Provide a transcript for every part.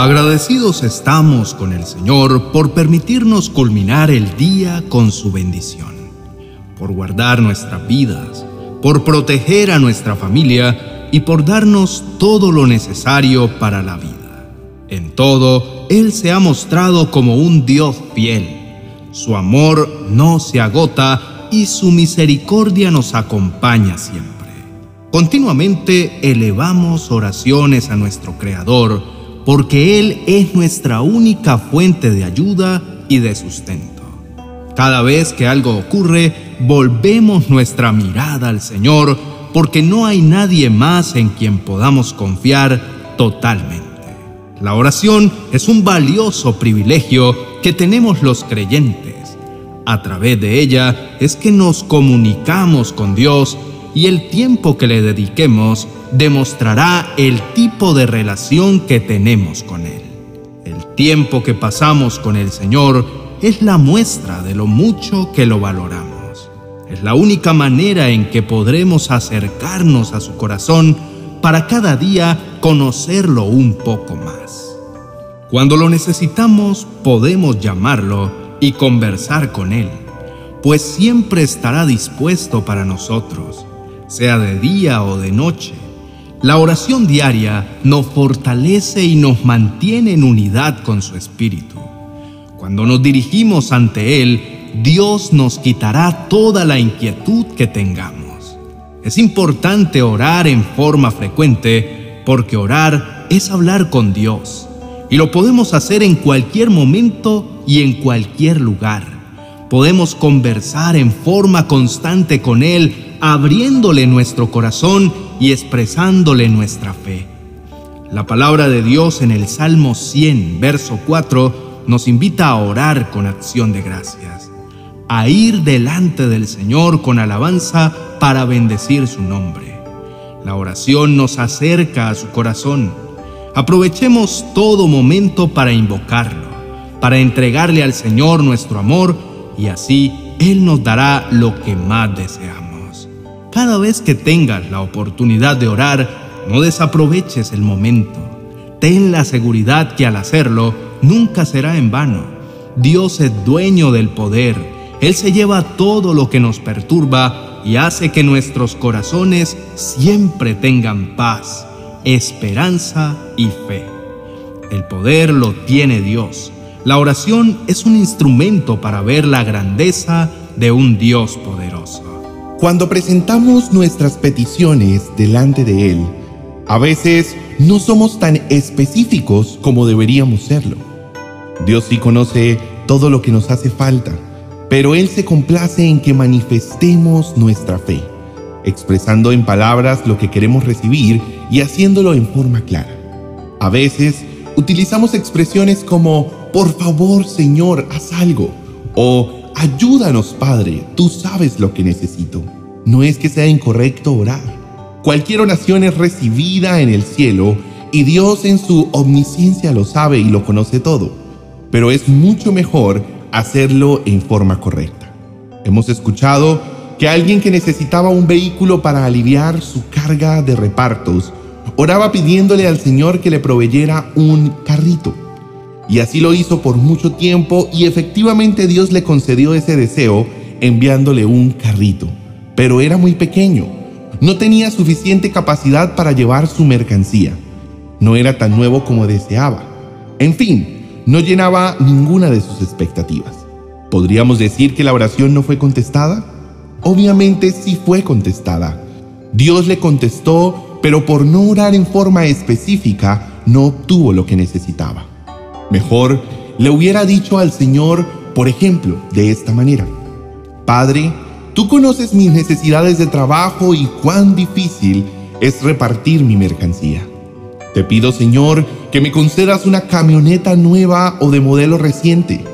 Agradecidos estamos con el Señor por permitirnos culminar el día con su bendición, por guardar nuestras vidas, por proteger a nuestra familia y por darnos todo lo necesario para la vida. En todo, Él se ha mostrado como un Dios fiel. Su amor no se agota y su misericordia nos acompaña siempre. Continuamente elevamos oraciones a nuestro Creador, porque Él es nuestra única fuente de ayuda y de sustento. Cada vez que algo ocurre, volvemos nuestra mirada al Señor, porque no hay nadie más en quien podamos confiar totalmente. La oración es un valioso privilegio que tenemos los creyentes. A través de ella es que nos comunicamos con Dios y el tiempo que le dediquemos demostrará el tipo de relación que tenemos con Él. El tiempo que pasamos con el Señor es la muestra de lo mucho que lo valoramos. Es la única manera en que podremos acercarnos a su corazón para cada día conocerlo un poco más. Cuando lo necesitamos podemos llamarlo y conversar con Él, pues siempre estará dispuesto para nosotros, sea de día o de noche la oración diaria nos fortalece y nos mantiene en unidad con su Espíritu. Cuando nos dirigimos ante Él, Dios nos quitará toda la inquietud que tengamos. Es importante orar en forma frecuente porque orar es hablar con Dios y lo podemos hacer en cualquier momento y en cualquier lugar. Podemos conversar en forma constante con Él abriéndole nuestro corazón y expresándole nuestra fe. La palabra de Dios en el Salmo 100, verso 4, nos invita a orar con acción de gracias, a ir delante del Señor con alabanza para bendecir su nombre. La oración nos acerca a su corazón. Aprovechemos todo momento para invocarlo, para entregarle al Señor nuestro amor y así Él nos dará lo que más deseamos. Cada vez que tengas la oportunidad de orar, no desaproveches el momento. Ten la seguridad que al hacerlo nunca será en vano. Dios es dueño del poder. Él se lleva todo lo que nos perturba y hace que nuestros corazones siempre tengan paz, esperanza y fe. El poder lo tiene Dios. La oración es un instrumento para ver la grandeza de un Dios poderoso. Cuando presentamos nuestras peticiones delante de Él, a veces no somos tan específicos como deberíamos serlo. Dios sí conoce todo lo que nos hace falta, pero Él se complace en que manifestemos nuestra fe, expresando en palabras lo que queremos recibir y haciéndolo en forma clara. A veces utilizamos expresiones como, por favor Señor, haz algo, o Ayúdanos, Padre, tú sabes lo que necesito. No es que sea incorrecto orar. Cualquier oración es recibida en el cielo y Dios en su omnisciencia lo sabe y lo conoce todo. Pero es mucho mejor hacerlo en forma correcta. Hemos escuchado que alguien que necesitaba un vehículo para aliviar su carga de repartos oraba pidiéndole al Señor que le proveyera un carrito. Y así lo hizo por mucho tiempo y efectivamente Dios le concedió ese deseo enviándole un carrito. Pero era muy pequeño. No tenía suficiente capacidad para llevar su mercancía. No era tan nuevo como deseaba. En fin, no llenaba ninguna de sus expectativas. ¿Podríamos decir que la oración no fue contestada? Obviamente sí fue contestada. Dios le contestó, pero por no orar en forma específica, no obtuvo lo que necesitaba. Mejor le hubiera dicho al Señor, por ejemplo, de esta manera, Padre, tú conoces mis necesidades de trabajo y cuán difícil es repartir mi mercancía. Te pido, Señor, que me concedas una camioneta nueva o de modelo reciente,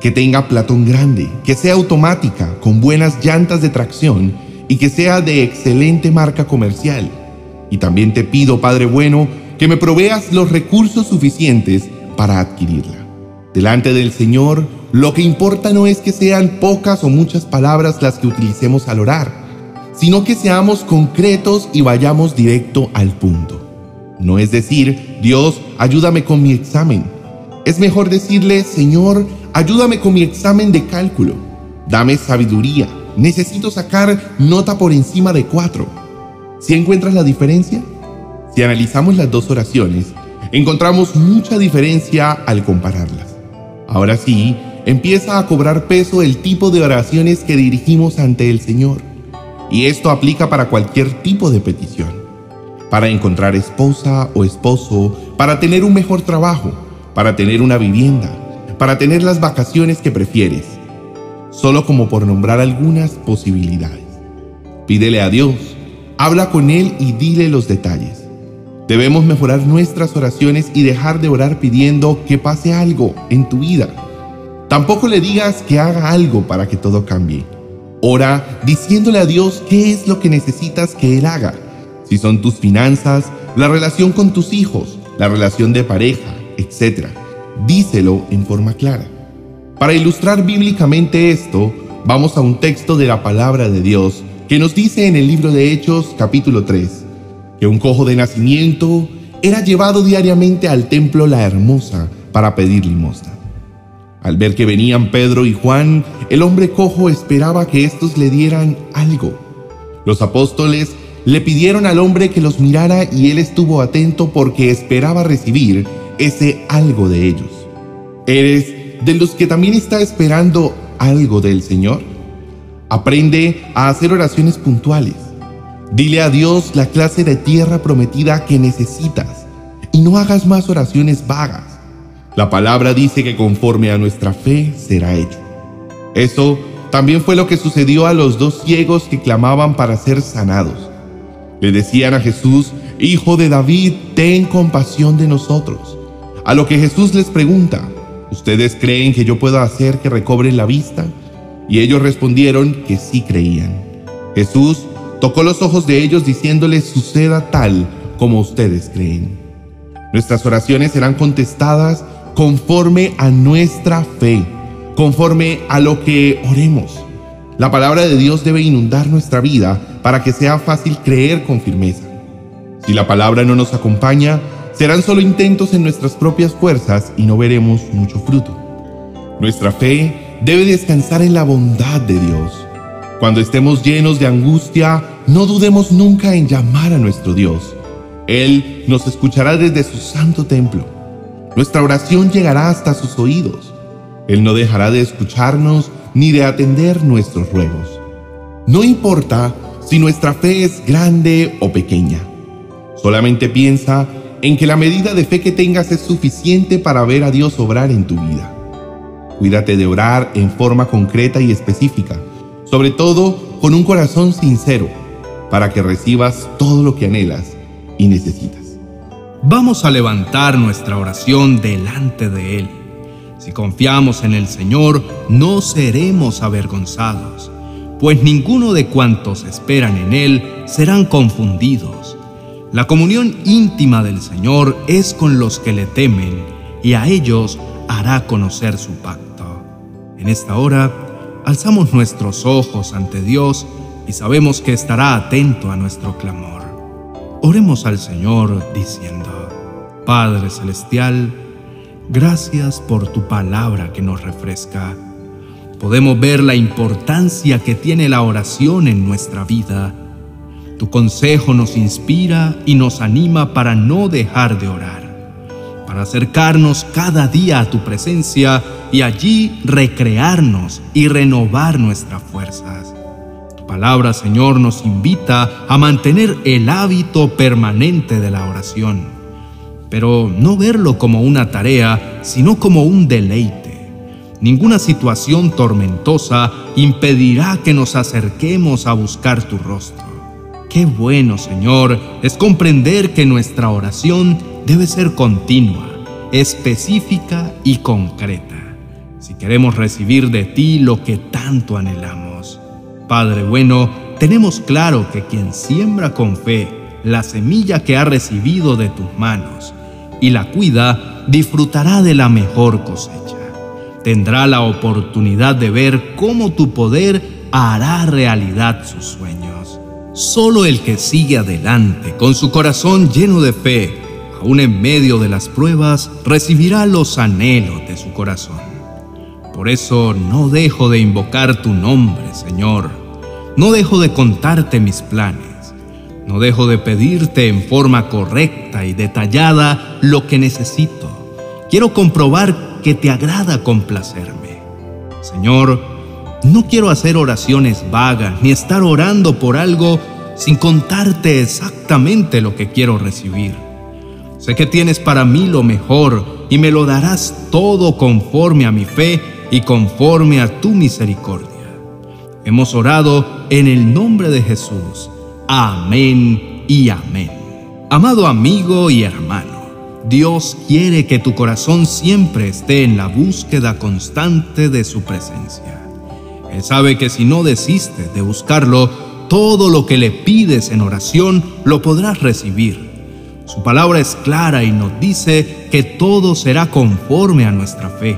que tenga platón grande, que sea automática, con buenas llantas de tracción y que sea de excelente marca comercial. Y también te pido, Padre bueno, que me proveas los recursos suficientes para adquirirla. Delante del Señor, lo que importa no es que sean pocas o muchas palabras las que utilicemos al orar, sino que seamos concretos y vayamos directo al punto. No es decir, Dios, ayúdame con mi examen. Es mejor decirle, Señor, ayúdame con mi examen de cálculo. Dame sabiduría. Necesito sacar nota por encima de cuatro. ¿Si encuentras la diferencia? Si analizamos las dos oraciones, encontramos mucha diferencia al compararlas. Ahora sí, empieza a cobrar peso el tipo de oraciones que dirigimos ante el Señor. Y esto aplica para cualquier tipo de petición. Para encontrar esposa o esposo, para tener un mejor trabajo, para tener una vivienda, para tener las vacaciones que prefieres. Solo como por nombrar algunas posibilidades. Pídele a Dios, habla con Él y dile los detalles. Debemos mejorar nuestras oraciones y dejar de orar pidiendo que pase algo en tu vida. Tampoco le digas que haga algo para que todo cambie. Ora diciéndole a Dios qué es lo que necesitas que Él haga. Si son tus finanzas, la relación con tus hijos, la relación de pareja, etc. Díselo en forma clara. Para ilustrar bíblicamente esto, vamos a un texto de la palabra de Dios que nos dice en el libro de Hechos capítulo 3 que un cojo de nacimiento era llevado diariamente al templo La Hermosa para pedir limosna. Al ver que venían Pedro y Juan, el hombre cojo esperaba que éstos le dieran algo. Los apóstoles le pidieron al hombre que los mirara y él estuvo atento porque esperaba recibir ese algo de ellos. ¿Eres de los que también está esperando algo del Señor? Aprende a hacer oraciones puntuales Dile a Dios la clase de tierra prometida que necesitas y no hagas más oraciones vagas. La palabra dice que conforme a nuestra fe será hecho. Eso también fue lo que sucedió a los dos ciegos que clamaban para ser sanados. Le decían a Jesús, Hijo de David, ten compasión de nosotros. A lo que Jesús les pregunta, ¿ustedes creen que yo puedo hacer que recobren la vista? Y ellos respondieron que sí creían. Jesús tocó los ojos de ellos diciéndoles suceda tal como ustedes creen. Nuestras oraciones serán contestadas conforme a nuestra fe, conforme a lo que oremos. La palabra de Dios debe inundar nuestra vida para que sea fácil creer con firmeza. Si la palabra no nos acompaña, serán solo intentos en nuestras propias fuerzas y no veremos mucho fruto. Nuestra fe debe descansar en la bondad de Dios cuando estemos llenos de angustia, no dudemos nunca en llamar a nuestro Dios. Él nos escuchará desde su santo templo. Nuestra oración llegará hasta sus oídos. Él no dejará de escucharnos ni de atender nuestros ruegos. No importa si nuestra fe es grande o pequeña. Solamente piensa en que la medida de fe que tengas es suficiente para ver a Dios obrar en tu vida. Cuídate de orar en forma concreta y específica sobre todo con un corazón sincero, para que recibas todo lo que anhelas y necesitas. Vamos a levantar nuestra oración delante de Él. Si confiamos en el Señor, no seremos avergonzados, pues ninguno de cuantos esperan en Él serán confundidos. La comunión íntima del Señor es con los que le temen, y a ellos hará conocer su pacto. En esta hora, alzamos nuestros ojos ante Dios y sabemos que estará atento a nuestro clamor. Oremos al Señor diciendo, Padre Celestial, gracias por tu palabra que nos refresca. Podemos ver la importancia que tiene la oración en nuestra vida. Tu consejo nos inspira y nos anima para no dejar de orar para acercarnos cada día a tu presencia y allí recrearnos y renovar nuestras fuerzas. Tu palabra, Señor, nos invita a mantener el hábito permanente de la oración, pero no verlo como una tarea, sino como un deleite. Ninguna situación tormentosa impedirá que nos acerquemos a buscar tu rostro. Qué bueno, Señor, es comprender que nuestra oración debe ser continua, específica y concreta, si queremos recibir de ti lo que tanto anhelamos. Padre bueno, tenemos claro que quien siembra con fe la semilla que ha recibido de tus manos y la cuida, disfrutará de la mejor cosecha. Tendrá la oportunidad de ver cómo tu poder hará realidad sus sueños. Solo el que sigue adelante con su corazón lleno de fe aún en medio de las pruebas, recibirá los anhelos de su corazón. Por eso no dejo de invocar tu nombre, Señor. No dejo de contarte mis planes. No dejo de pedirte en forma correcta y detallada lo que necesito. Quiero comprobar que te agrada complacerme. Señor, no quiero hacer oraciones vagas ni estar orando por algo sin contarte exactamente lo que quiero recibir. Sé que tienes para mí lo mejor y me lo darás todo conforme a mi fe y conforme a tu misericordia. Hemos orado en el nombre de Jesús. Amén y amén. Amado amigo y hermano, Dios quiere que tu corazón siempre esté en la búsqueda constante de su presencia. Él sabe que si no desistes de buscarlo, todo lo que le pides en oración lo podrás recibir su palabra es clara y nos dice que todo será conforme a nuestra fe.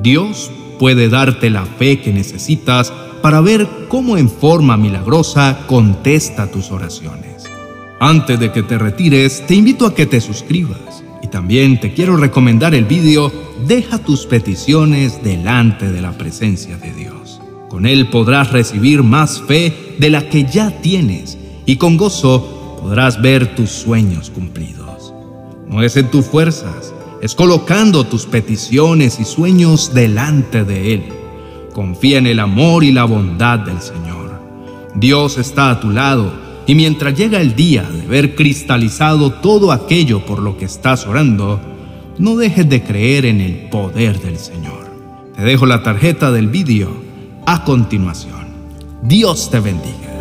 Dios puede darte la fe que necesitas para ver cómo en forma milagrosa contesta tus oraciones. Antes de que te retires, te invito a que te suscribas y también te quiero recomendar el vídeo Deja tus peticiones delante de la presencia de Dios. Con él podrás recibir más fe de la que ya tienes y con gozo podrás ver tus sueños cumplidos. No es en tus fuerzas, es colocando tus peticiones y sueños delante de Él. Confía en el amor y la bondad del Señor. Dios está a tu lado y mientras llega el día de ver cristalizado todo aquello por lo que estás orando, no dejes de creer en el poder del Señor. Te dejo la tarjeta del vídeo a continuación. Dios te bendiga.